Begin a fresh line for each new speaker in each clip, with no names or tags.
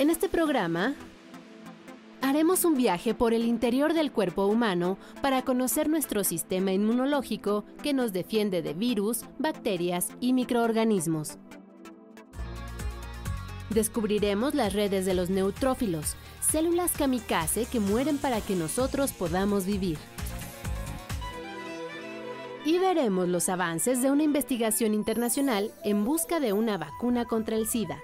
En este programa haremos un viaje por el interior del cuerpo humano para conocer nuestro sistema inmunológico que nos defiende de virus, bacterias y microorganismos. Descubriremos las redes de los neutrófilos, células kamikaze que mueren para que nosotros podamos vivir. Y veremos los avances de una investigación internacional en busca de una vacuna contra el SIDA.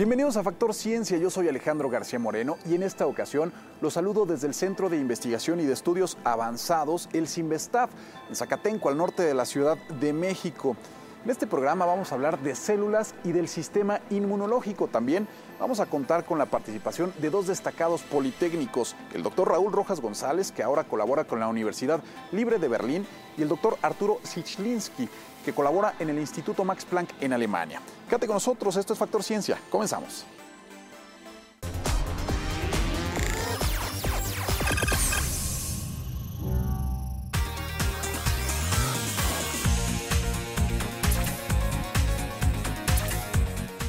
Bienvenidos a Factor Ciencia, yo soy Alejandro García Moreno y en esta ocasión los saludo desde el Centro de Investigación y de Estudios Avanzados, el CIMBESTAF, en Zacatenco, al norte de la Ciudad de México. En este programa vamos a hablar de células y del sistema inmunológico. También vamos a contar con la participación de dos destacados politécnicos, el doctor Raúl Rojas González, que ahora colabora con la Universidad Libre de Berlín, y el doctor Arturo Sichlinski, que colabora en el Instituto Max Planck en Alemania. Quédate con nosotros, esto es Factor Ciencia. Comenzamos.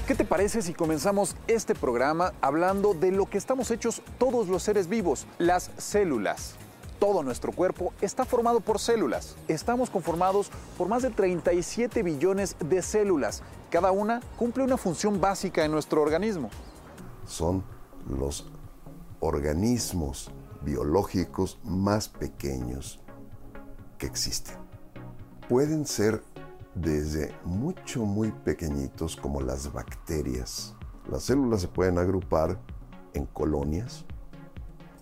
¿Qué te parece si comenzamos este programa hablando de lo que estamos hechos todos los seres vivos, las células? Todo nuestro cuerpo está formado por células. Estamos conformados por más de 37 billones de células. Cada una cumple una función básica en nuestro organismo.
Son los organismos biológicos más pequeños que existen. Pueden ser desde mucho, muy pequeñitos como las bacterias. Las células se pueden agrupar en colonias.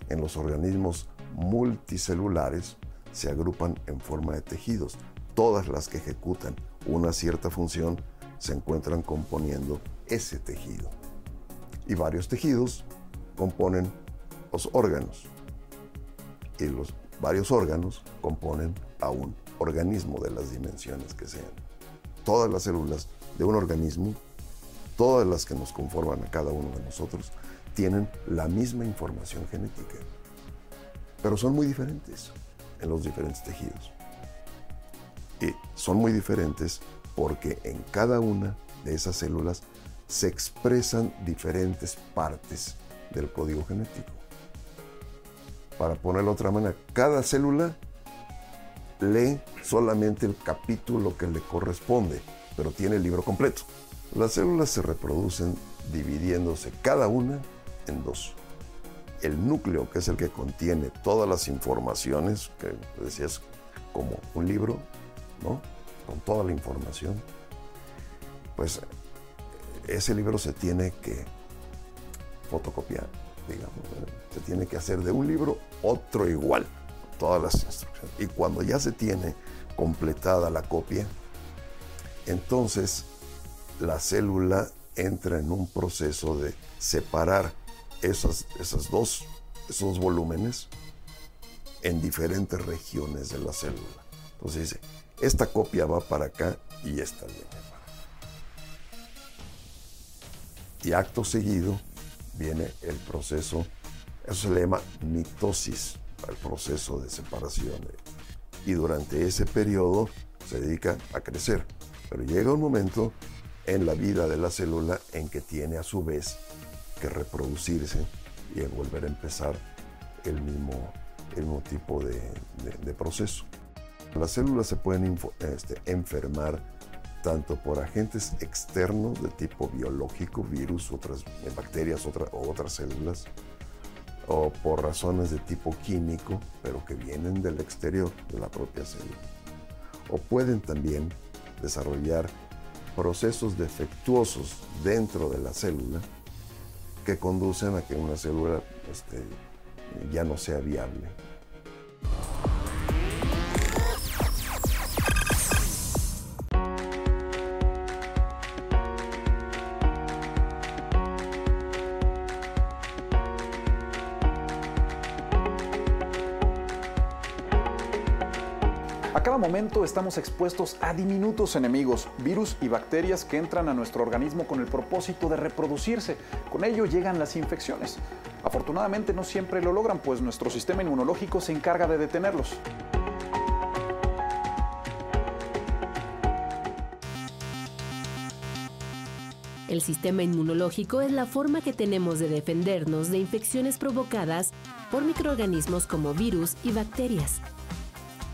En los organismos multicelulares se agrupan en forma de tejidos. Todas las que ejecutan una cierta función se encuentran componiendo ese tejido. Y varios tejidos componen los órganos. Y los varios órganos componen a un organismo de las dimensiones que sean. Todas las células de un organismo, todas las que nos conforman a cada uno de nosotros, tienen la misma información genética, pero son muy diferentes en los diferentes tejidos. Y son muy diferentes porque en cada una de esas células se expresan diferentes partes del código genético. Para ponerlo de otra manera, cada célula lee solamente el capítulo que le corresponde, pero tiene el libro completo. Las células se reproducen dividiéndose cada una en dos. El núcleo, que es el que contiene todas las informaciones, que decías como un libro, ¿no? Con toda la información, pues ese libro se tiene que fotocopiar, digamos, se tiene que hacer de un libro otro igual todas las instrucciones. Y cuando ya se tiene completada la copia, entonces la célula entra en un proceso de separar esas, esas dos, esos volúmenes en diferentes regiones de la célula. Entonces dice, esta copia va para acá y esta viene para acá. Y acto seguido viene el proceso, eso se le llama mitosis al proceso de separación. Y durante ese periodo se dedica a crecer. Pero llega un momento en la vida de la célula en que tiene a su vez que reproducirse y volver a empezar el mismo, mismo tipo de, proceso. Las células se pueden este, enfermar tanto por agentes externos de tipo biológico, virus, otras bacterias otra, otras células, o por razones de tipo químico, pero que vienen del exterior de la propia célula. O pueden también desarrollar procesos defectuosos dentro de la célula que conducen a que una célula este, ya no sea viable.
Estamos expuestos a diminutos enemigos, virus y bacterias que entran a nuestro organismo con el propósito de reproducirse. Con ello llegan las infecciones. Afortunadamente no siempre lo logran, pues nuestro sistema inmunológico se encarga de detenerlos.
El sistema inmunológico es la forma que tenemos de defendernos de infecciones provocadas por microorganismos como virus y bacterias.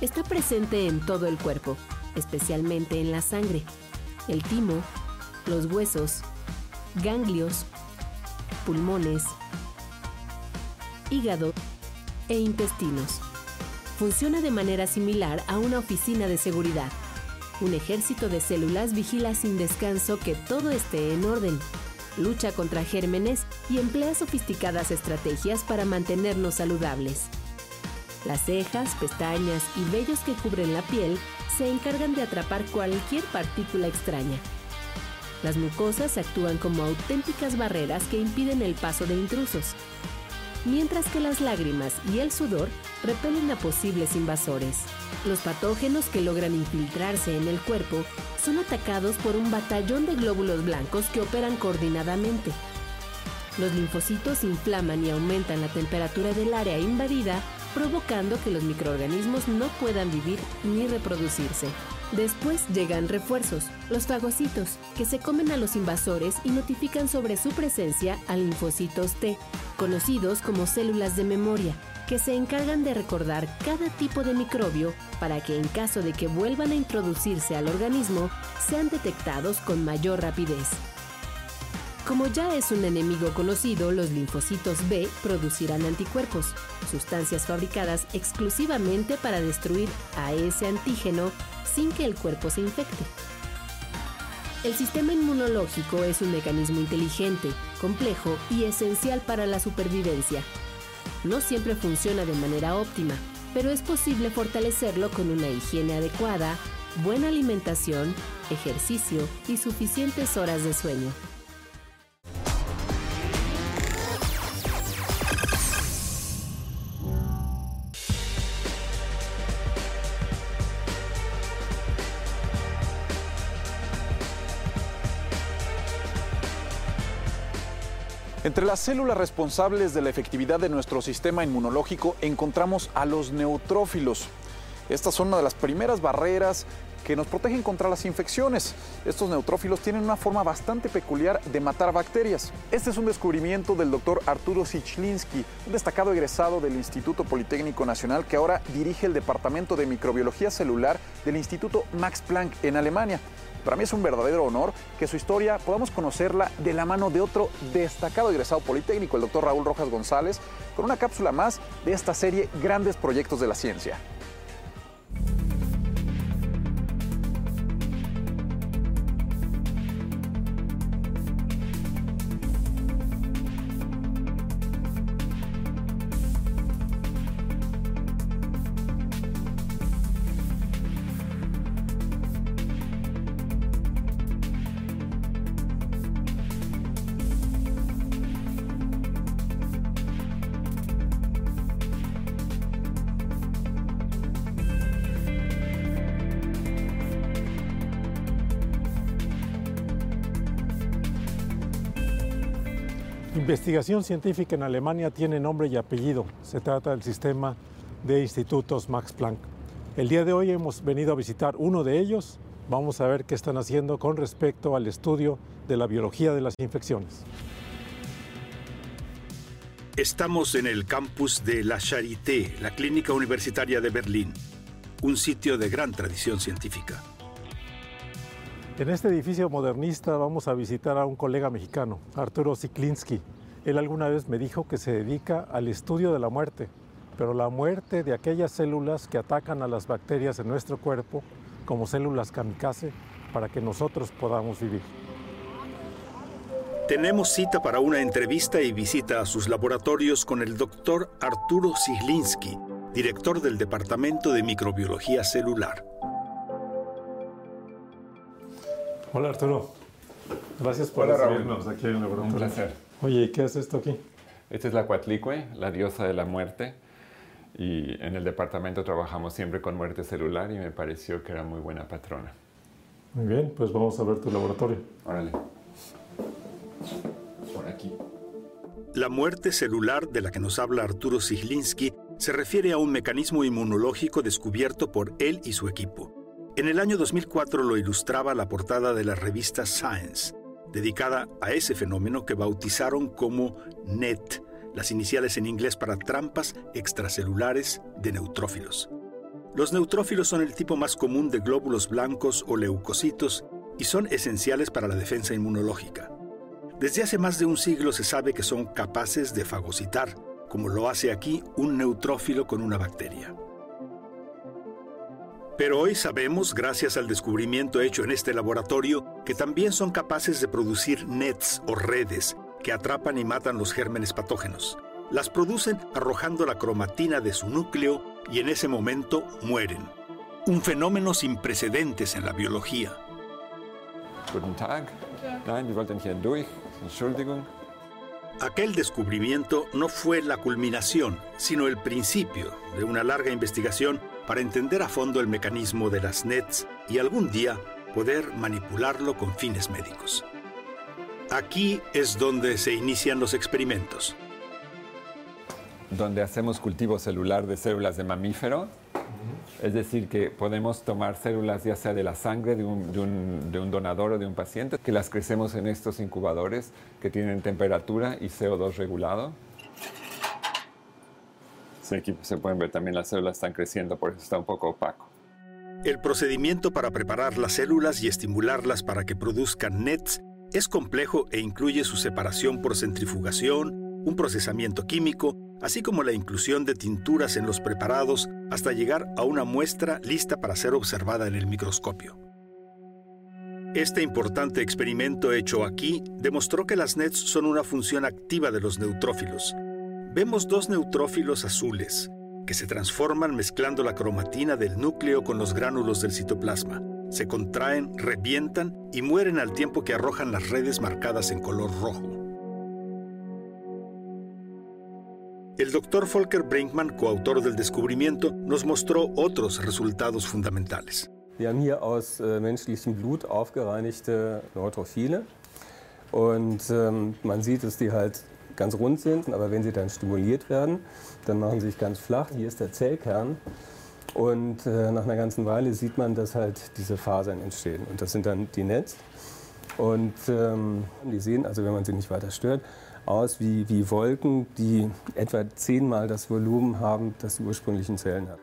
Está presente en todo el cuerpo, especialmente en la sangre, el timo, los huesos, ganglios, pulmones, hígado e intestinos. Funciona de manera similar a una oficina de seguridad. Un ejército de células vigila sin descanso que todo esté en orden. Lucha contra gérmenes y emplea sofisticadas estrategias para mantenernos saludables. Las cejas, pestañas y vellos que cubren la piel se encargan de atrapar cualquier partícula extraña. Las mucosas actúan como auténticas barreras que impiden el paso de intrusos, mientras que las lágrimas y el sudor repelen a posibles invasores. Los patógenos que logran infiltrarse en el cuerpo son atacados por un batallón de glóbulos blancos que operan coordinadamente. Los linfocitos inflaman y aumentan la temperatura del área invadida, provocando que los microorganismos no puedan vivir ni reproducirse. Después llegan refuerzos, los fagocitos, que se comen a los invasores y notifican sobre su presencia a linfocitos T, conocidos como células de memoria, que se encargan de recordar cada tipo de microbio para que en caso de que vuelvan a introducirse al organismo, sean detectados con mayor rapidez. Como ya es un enemigo conocido, los linfocitos B producirán anticuerpos, sustancias fabricadas exclusivamente para destruir a ese antígeno sin que el cuerpo se infecte. El sistema inmunológico es un mecanismo inteligente, complejo y esencial para la supervivencia. No siempre funciona de manera óptima, pero es posible fortalecerlo con una higiene adecuada, buena alimentación, ejercicio y suficientes horas de sueño.
Entre las células responsables de la efectividad de nuestro sistema inmunológico encontramos a los neutrófilos. Estas son una de las primeras barreras que nos protegen contra las infecciones. Estos neutrófilos tienen una forma bastante peculiar de matar bacterias. Este es un descubrimiento del doctor Arturo Sichlinsky, un destacado egresado del Instituto Politécnico Nacional que ahora dirige el Departamento de Microbiología Celular del Instituto Max Planck en Alemania. Para mí es un verdadero honor que su historia podamos conocerla de la mano de otro destacado egresado politécnico, el doctor Raúl Rojas González, con una cápsula más de esta serie Grandes Proyectos de la Ciencia.
Investigación científica en Alemania tiene nombre y apellido. Se trata del sistema de institutos Max Planck. El día de hoy hemos venido a visitar uno de ellos. Vamos a ver qué están haciendo con respecto al estudio de la biología de las infecciones.
Estamos en el campus de La Charité, la Clínica Universitaria de Berlín, un sitio de gran tradición científica.
En este edificio modernista vamos a visitar a un colega mexicano, Arturo Ziklinski. Él alguna vez me dijo que se dedica al estudio de la muerte, pero la muerte de aquellas células que atacan a las bacterias en nuestro cuerpo como células kamikaze para que nosotros podamos vivir.
Tenemos cita para una entrevista y visita a sus laboratorios con el doctor Arturo Ziklinski, director del Departamento de Microbiología Celular.
Hola Arturo, gracias por
Hola, Raúl.
recibirnos aquí en.
Un placer.
Oye, ¿y ¿qué hace esto aquí?
Esta es la Coatlicue, la diosa de la muerte. y en el departamento trabajamos siempre con muerte celular y me pareció que era muy buena patrona.
Muy bien, pues vamos a ver tu laboratorio.
Órale. Por aquí.
La muerte celular de la que nos habla Arturo Siglinski se refiere a un mecanismo inmunológico descubierto por él y su equipo. En el año 2004 lo ilustraba la portada de la revista Science, dedicada a ese fenómeno que bautizaron como NET, las iniciales en inglés para trampas extracelulares de neutrófilos. Los neutrófilos son el tipo más común de glóbulos blancos o leucocitos y son esenciales para la defensa inmunológica. Desde hace más de un siglo se sabe que son capaces de fagocitar, como lo hace aquí un neutrófilo con una bacteria. Pero hoy sabemos, gracias al descubrimiento hecho en este laboratorio, que también son capaces de producir nets o redes que atrapan y matan los gérmenes patógenos. Las producen arrojando la cromatina de su núcleo y en ese momento mueren. Un fenómeno sin precedentes en la biología.
Guten Tag. Nein, wir wollten hier durch. Entschuldigung.
Aquel descubrimiento no fue la culminación, sino el principio de una larga investigación para entender a fondo el mecanismo de las NETs y algún día poder manipularlo con fines médicos. Aquí es donde se inician los experimentos.
Donde hacemos cultivo celular de células de mamífero. Es decir, que podemos tomar células ya sea de la sangre de un, donador o de un paciente, que las crecemos en estos incubadores que tienen temperatura y CO2 regulado. Sí, aquí se pueden ver también las células están creciendo, por eso está un poco opaco.
El procedimiento para preparar las células y estimularlas para que produzcan NETs es complejo e incluye su separación por centrifugación, un procesamiento químico, así como la inclusión de tinturas en los preparados hasta llegar a una muestra lista para ser observada en el microscopio. Este importante experimento hecho aquí demostró que las NETs son una función activa de los neutrófilos. Vemos dos neutrófilos azules que se transforman mezclando la cromatina del núcleo con los gránulos del citoplasma se contraen, revientan y mueren al tiempo que arrojan las redes marcadas en color rojo. El doctor Volker Brinkmann, coautor del descubrimiento, nos mostró otros resultados fundamentales.
Wir haben hier aus äh, menschlichem Blut aufgereinigte Neutrophile und ähm, man sieht, dass die halt ganz rund sind, aber wenn sie dann stimuliert werden, dann machen sie sich ganz flach. Hier ist der Zellkern und äh, nach einer ganzen Weile sieht man, dass halt diese Fasern entstehen. Und das sind dann die Netz. Und ähm, die sehen, also wenn man sie nicht weiter stört, aus wie, wie Wolken, die etwa zehnmal das Volumen haben, das die ursprünglichen Zellen haben.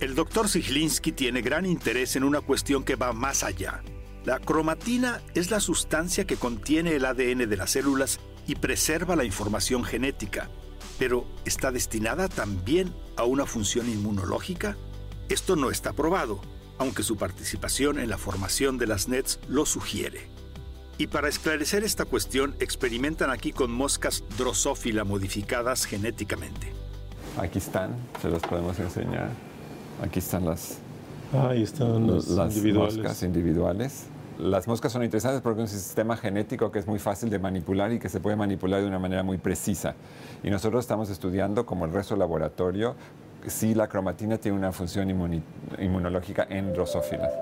El doctor Siglinski tiene gran interés en una cuestión que va más allá. La cromatina es la sustancia que contiene el ADN de las células y preserva la información genética, pero ¿está destinada también a una función inmunológica? Esto no está probado, aunque su participación en la formación de las nets lo sugiere. Y para esclarecer esta cuestión, experimentan aquí con moscas drosófila modificadas genéticamente.
Aquí están, se las podemos enseñar. Aquí están las,
Ahí están las,
las
individuales.
moscas individuales. Las moscas son interesantes porque es un sistema genético que es muy fácil de manipular y que se puede manipular de una manera muy precisa. Y nosotros estamos estudiando, como el resto del laboratorio, si la cromatina tiene una función inmunológica en drosófilas.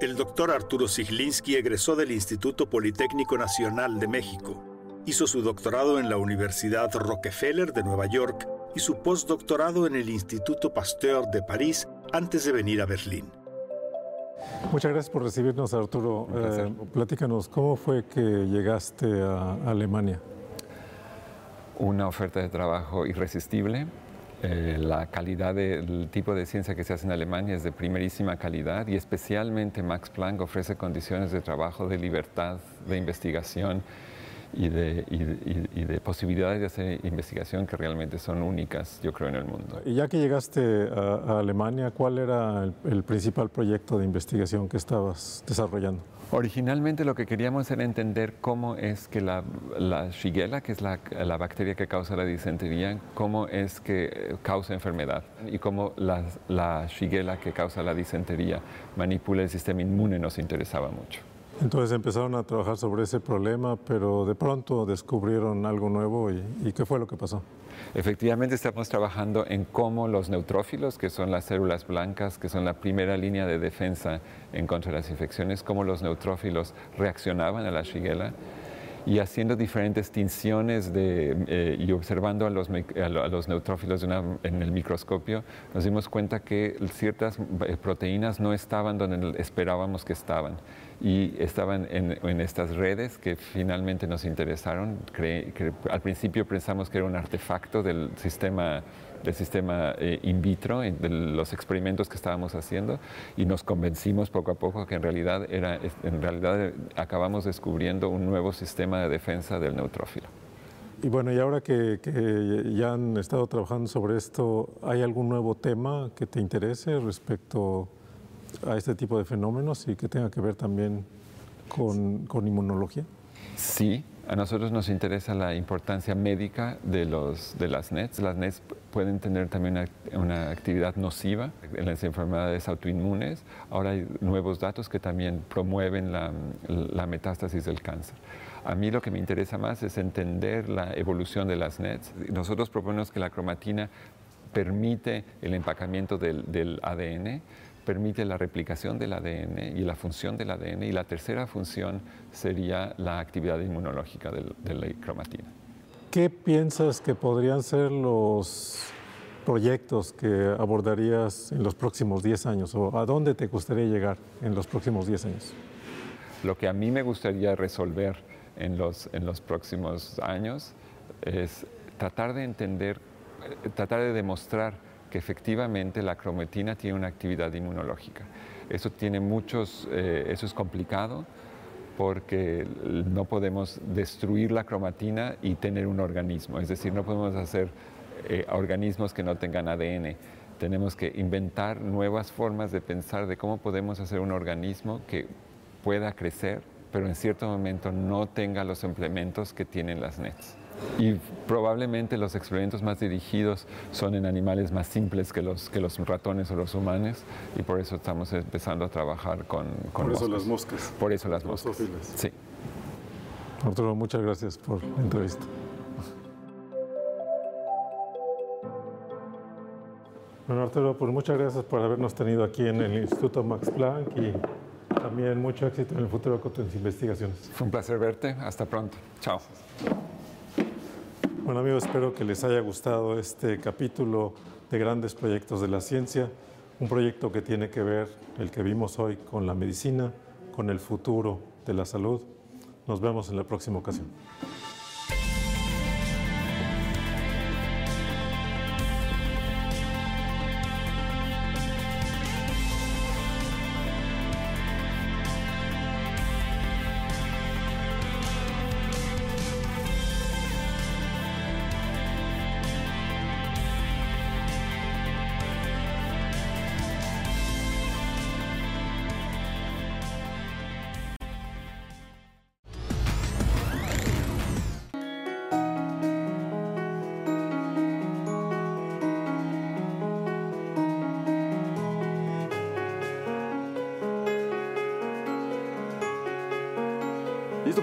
El doctor Arturo Siglinski egresó del Instituto Politécnico Nacional de México. Hizo su doctorado en la Universidad Rockefeller de Nueva York y su postdoctorado en el Instituto Pasteur de París antes de venir a Berlín.
Muchas gracias por recibirnos, Arturo. Eh, platícanos, ¿cómo fue que llegaste a Alemania?
Una oferta de trabajo irresistible eh, la calidad del tipo de ciencia que se hace en Alemania es de primerísima calidad y especialmente Max Planck ofrece condiciones de trabajo de libertad, de investigación y de, y, y, y de, posibilidades de hacer investigación que realmente son únicas, yo creo, en el mundo.
Y ya que llegaste a, a Alemania, ¿cuál era el, el, principal proyecto de investigación que estabas desarrollando?
Originalmente lo que queríamos era entender cómo es que la, la Shigella, que es la, la, bacteria que causa la disentería, cómo es que causa enfermedad y cómo la, la Shigella que causa la disentería manipula el sistema inmune nos interesaba mucho.
Entonces empezaron a trabajar sobre ese problema, pero de pronto descubrieron algo nuevo y, ¿qué fue lo que pasó?
Efectivamente estamos trabajando en cómo los neutrófilos, que son las células blancas, que son la primera línea de defensa en contra de las infecciones, cómo los neutrófilos reaccionaban a la Shigella y haciendo diferentes tinciones eh, y observando a los, a los neutrófilos en el microscopio, nos dimos cuenta que ciertas eh, proteínas no estaban donde esperábamos que estaban y estaban en, en estas redes que finalmente nos interesaron. que al principio pensamos que era un artefacto del sistema del sistema eh, in vitro, de los experimentos que estábamos haciendo, y nos convencimos poco a poco que en realidad, era, en realidad acabamos descubriendo un nuevo sistema de defensa del neutrófilo.
Y bueno, y ahora que, que, ya han estado trabajando sobre esto, ¿hay algún nuevo tema que te interese respecto a este tipo de fenómenos y que tenga que ver también con, con inmunología?
Sí, a nosotros nos interesa la importancia médica de, los, de las NETs. Las NETs pueden tener también una, actividad nociva en las enfermedades autoinmunes. Ahora hay nuevos datos que también promueven la, la metástasis del cáncer. A mí lo que me interesa más es entender la evolución de las NETs. Nosotros proponemos que la cromatina permite el empacamiento del, del ADN, permite la replicación del ADN y la función del ADN y la tercera función sería la actividad inmunológica de, la cromatina.
¿Qué piensas que podrían ser los proyectos que abordarías en los próximos 10 años o a dónde te gustaría llegar en los próximos 10 años?
Lo que a mí me gustaría resolver en los, en los próximos años es tratar de entender, tratar de demostrar que efectivamente la cromatina tiene una actividad inmunológica. Eso tiene muchos, eh, eso es complicado porque no podemos destruir la cromatina y tener un organismo, es decir, no podemos hacer eh, organismos que no tengan ADN. Tenemos que inventar nuevas formas de pensar de cómo podemos hacer un organismo que pueda crecer, pero en cierto momento no tenga los implementos que tienen las NETs. Y probablemente los experimentos más dirigidos son en animales más simples que los, que los ratones o los humanos y por eso estamos empezando a trabajar con, con
Por eso las moscas.
Por eso las moscas. Sí.
Arturo, muchas gracias por la entrevista. Bueno, Arturo, pues muchas gracias por habernos tenido aquí en el Instituto Max Planck y también mucho éxito en el futuro con tus investigaciones.
Fue un placer verte. Hasta pronto. Chao.
Bueno amigos, espero que les haya gustado este capítulo de grandes proyectos de la ciencia, un proyecto que tiene que ver, el que vimos hoy, con la medicina, con el futuro de la salud. Nos vemos en la próxima ocasión.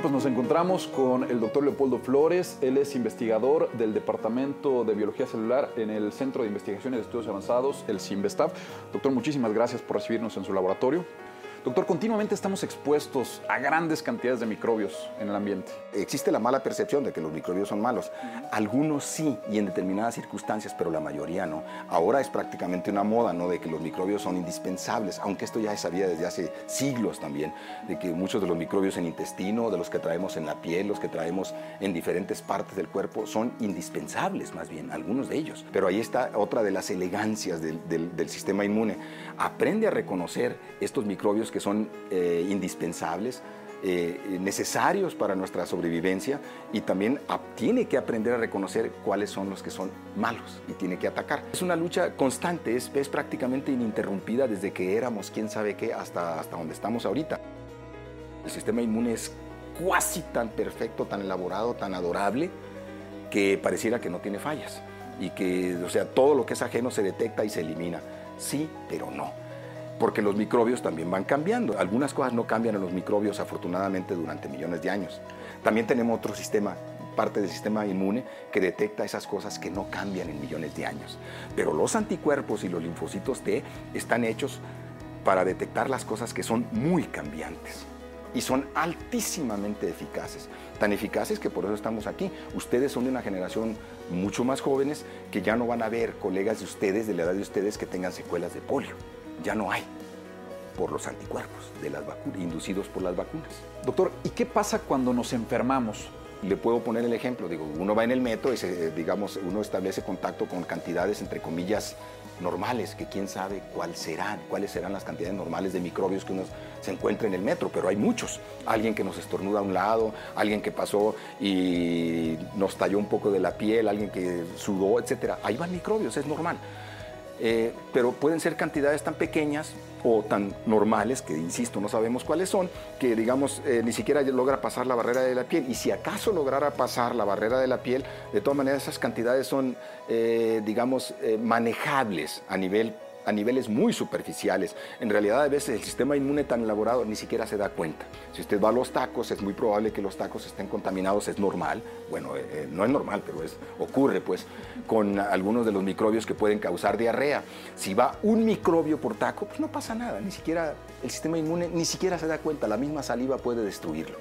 Pues nos encontramos con el doctor Leopoldo Flores. Él es investigador del Departamento de Biología Celular en el Centro de Investigaciones de Estudios Avanzados, el CIMBESTAF. Doctor, muchísimas gracias por recibirnos en su laboratorio. Doctor, continuamente estamos expuestos a grandes cantidades de microbios en el ambiente.
Existe la mala percepción de que los microbios son malos. Algunos sí, y en determinadas circunstancias, pero la mayoría no. Ahora es prácticamente una moda, ¿no? De que los microbios son indispensables, aunque esto ya se sabía desde hace siglos también, de que muchos de los microbios en intestino, de los que traemos en la piel, los que traemos en diferentes partes del cuerpo, son indispensables más bien, algunos de ellos. Pero ahí está otra de las elegancias del, del, del sistema inmune. Aprende a reconocer estos microbios que son eh, indispensables, eh, necesarios para nuestra sobrevivencia y también tiene que aprender a reconocer cuáles son los que son malos y tiene que atacar. Es una lucha constante, es, es prácticamente ininterrumpida desde que éramos quién sabe qué hasta, hasta donde estamos ahorita. El sistema inmune es casi tan perfecto, tan elaborado, tan adorable, que pareciera que no tiene fallas y que, o sea, todo lo que es ajeno se detecta y se elimina. Sí, pero no porque los microbios también van cambiando. Algunas cosas no cambian en los microbios afortunadamente durante millones de años. También tenemos otro sistema, parte del sistema inmune, que detecta esas cosas que no cambian en millones de años. Pero los anticuerpos y los linfocitos T están hechos para detectar las cosas que son muy cambiantes y son altísimamente eficaces. Tan eficaces que por eso estamos aquí. Ustedes son de una generación mucho más jóvenes que ya no van a ver colegas de ustedes, de la edad de ustedes, que tengan secuelas de polio. Ya no hay por los anticuerpos de las vacunas, inducidos por las vacunas.
Doctor, ¿y qué pasa cuando nos enfermamos?
Le puedo poner el ejemplo, digo, uno va en el metro y digamos, uno establece contacto con cantidades, entre comillas, normales, que quién sabe cuál serán, cuáles serán las cantidades normales de microbios que uno se encuentra en el metro, pero hay muchos. Alguien que nos estornuda a un lado, alguien que pasó y nos talló un poco de la piel, alguien que sudó, etcétera. Ahí van microbios, es normal. Eh, pero pueden ser cantidades tan pequeñas o tan normales, que insisto, no sabemos cuáles son, que digamos eh, ni siquiera logra pasar la barrera de la piel. Y si acaso lograra pasar la barrera de la piel, de todas maneras esas cantidades son, eh, digamos, manejables a nivel a niveles muy superficiales. En realidad, a veces el sistema inmune tan elaborado ni siquiera se da cuenta. Si usted va a los tacos, es muy probable que los tacos estén contaminados, es normal. Bueno, eh, eh, no es normal, pero es, ocurre pues con algunos de los microbios que pueden causar diarrea. Si va un microbio por taco, pues no pasa nada, ni siquiera el sistema inmune ni siquiera se da cuenta, la misma saliva puede destruirlo.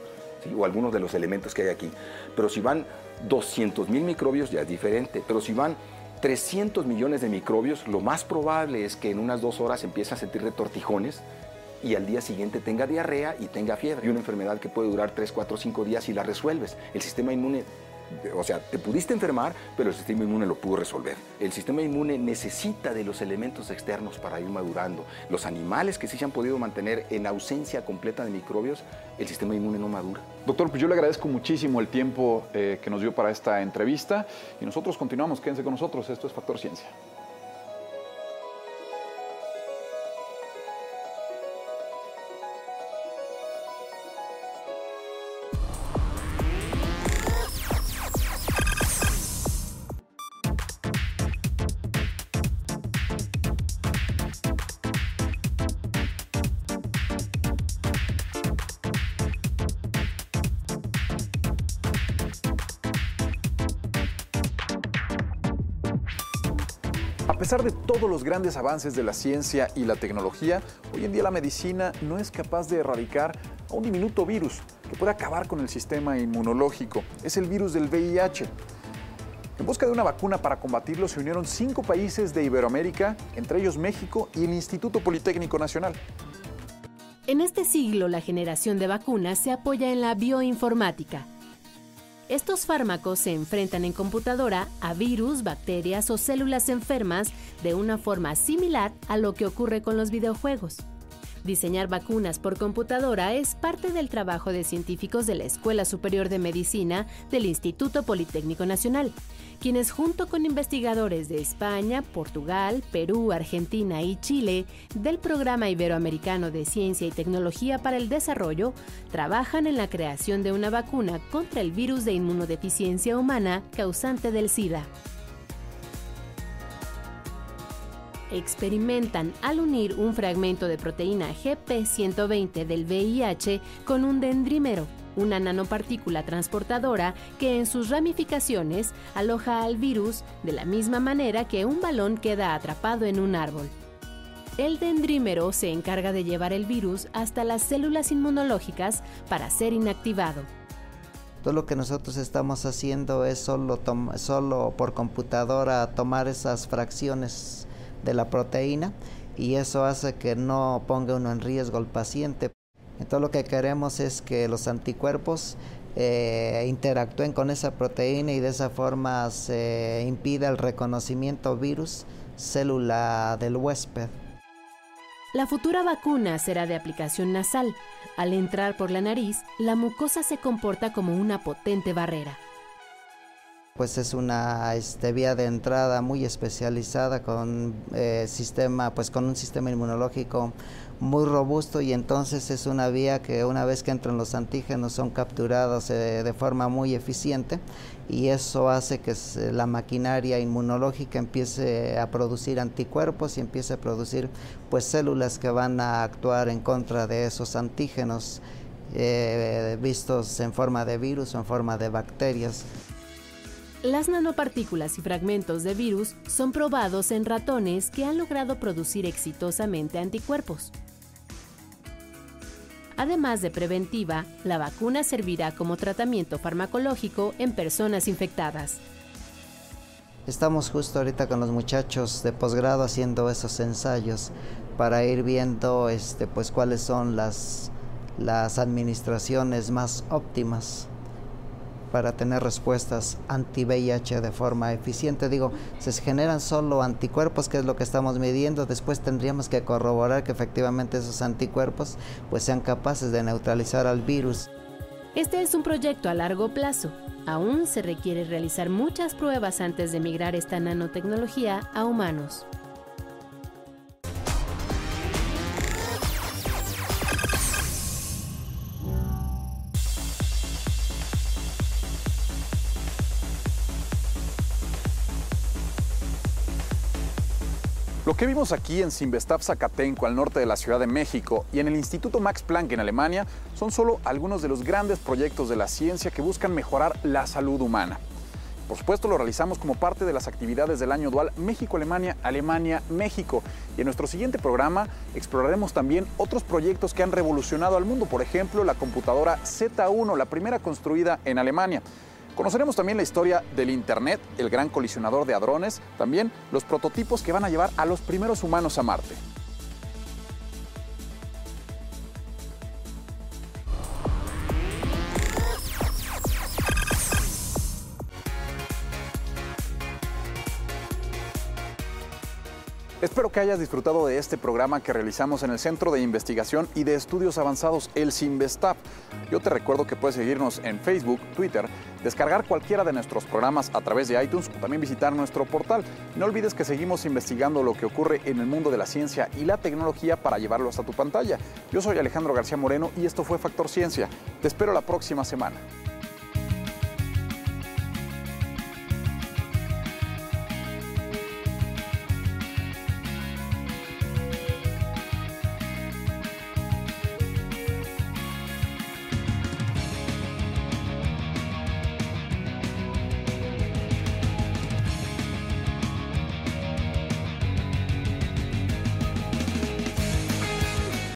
o algunos de los elementos que hay aquí. Pero si van 200 mil microbios ya es diferente, pero si van 300 millones de microbios, lo más probable es que en unas dos horas empiece a sentir retortijones y al día siguiente tenga diarrea y tenga fiebre. Y una enfermedad que puede durar 3, 4, 5 días y la resuelves. El sistema inmune o sea, te pudiste enfermar, pero el sistema inmune lo pudo resolver. El sistema inmune necesita de los elementos externos para ir madurando. Los animales que sí se han podido mantener en ausencia completa de microbios, el sistema inmune no madura.
Doctor, pues yo le agradezco muchísimo el tiempo eh, que nos dio para esta entrevista y nosotros continuamos. Quédense con nosotros. Esto es Factor Ciencia. A pesar de todos los grandes avances de la ciencia y la tecnología, hoy en día la medicina no es capaz de erradicar a un diminuto virus que puede acabar con el sistema inmunológico. Es el virus del VIH. En busca de una vacuna para combatirlo se unieron cinco países de Iberoamérica, entre ellos México y el Instituto Politécnico Nacional.
En este siglo la generación de vacunas se apoya en la bioinformática estos fármacos se enfrentan en computadora a virus, bacterias o células enfermas de una forma similar a lo que ocurre con los videojuegos. Diseñar vacunas por computadora es parte del trabajo de científicos de la Escuela Superior de Medicina del Instituto Politécnico Nacional, quienes junto con investigadores de España, Portugal, Perú, Argentina y Chile del Programa Iberoamericano de Ciencia y Tecnología para el Desarrollo, trabajan en la creación de una vacuna contra el virus de inmunodeficiencia humana causante del SIDA. Experimentan al unir un fragmento de proteína GP120 del VIH con un dendrímero, una nanopartícula transportadora que en sus ramificaciones aloja al virus de la misma manera que un balón queda atrapado en un árbol. El dendrímero se encarga de llevar el virus hasta las células inmunológicas para ser inactivado.
Todo lo que nosotros estamos haciendo es solo, solo por computadora tomar esas fracciones de la proteína y eso hace que no ponga uno en riesgo al paciente. Entonces lo que queremos es que los anticuerpos eh, interactúen con esa proteína y de esa forma se impida el reconocimiento virus célula del huésped.
La futura vacuna será de aplicación nasal. Al entrar por la nariz, la mucosa se comporta como una potente barrera.
Pues es una este, vía de entrada muy especializada con eh, sistema, pues con un sistema inmunológico muy robusto y entonces es una vía que una vez que entran los antígenos son capturados eh, de forma muy eficiente y eso hace que la maquinaria inmunológica empiece a producir anticuerpos y empiece a producir pues células que van a actuar en contra de esos antígenos eh, vistos en forma de virus o en forma de bacterias.
Las nanopartículas y fragmentos de virus son probados en ratones que han logrado producir exitosamente anticuerpos. Además de preventiva, la vacuna servirá como tratamiento farmacológico en personas infectadas.
Estamos justo ahorita con los muchachos de posgrado haciendo esos ensayos para ir viendo este, pues, cuáles son las, las administraciones más óptimas para tener respuestas anti-VIH de forma eficiente. Digo, se generan solo anticuerpos, que es lo que estamos midiendo. Después tendríamos que corroborar que efectivamente esos anticuerpos pues sean capaces de neutralizar al virus.
Este es un proyecto a largo plazo. Aún se requiere realizar muchas pruebas antes de migrar esta nanotecnología a humanos.
Lo que vimos aquí en Simvestab Zacatenco, al norte de la Ciudad de México, y en el Instituto Max Planck en Alemania, son solo algunos de los grandes proyectos de la ciencia que buscan mejorar la salud humana. Por supuesto, lo realizamos como parte de las actividades del año dual México-Alemania, Alemania-México. Y en nuestro siguiente programa exploraremos también otros proyectos que han revolucionado al mundo. Por ejemplo, la computadora Z1, la primera construida en Alemania. Conoceremos también la historia del Internet, el gran colisionador de hadrones, también los prototipos que van a llevar a los primeros humanos a Marte. Espero que hayas disfrutado de este programa que realizamos en el Centro de Investigación y de Estudios Avanzados, el CIMBESTAP. Yo te recuerdo que puedes seguirnos en Facebook, Twitter, descargar cualquiera de nuestros programas a través de iTunes o también visitar nuestro portal. No olvides que seguimos investigando lo que ocurre en el mundo de la ciencia y la tecnología para llevarlo hasta tu pantalla. Yo soy Alejandro García Moreno y esto fue Factor Ciencia. Te espero la próxima semana.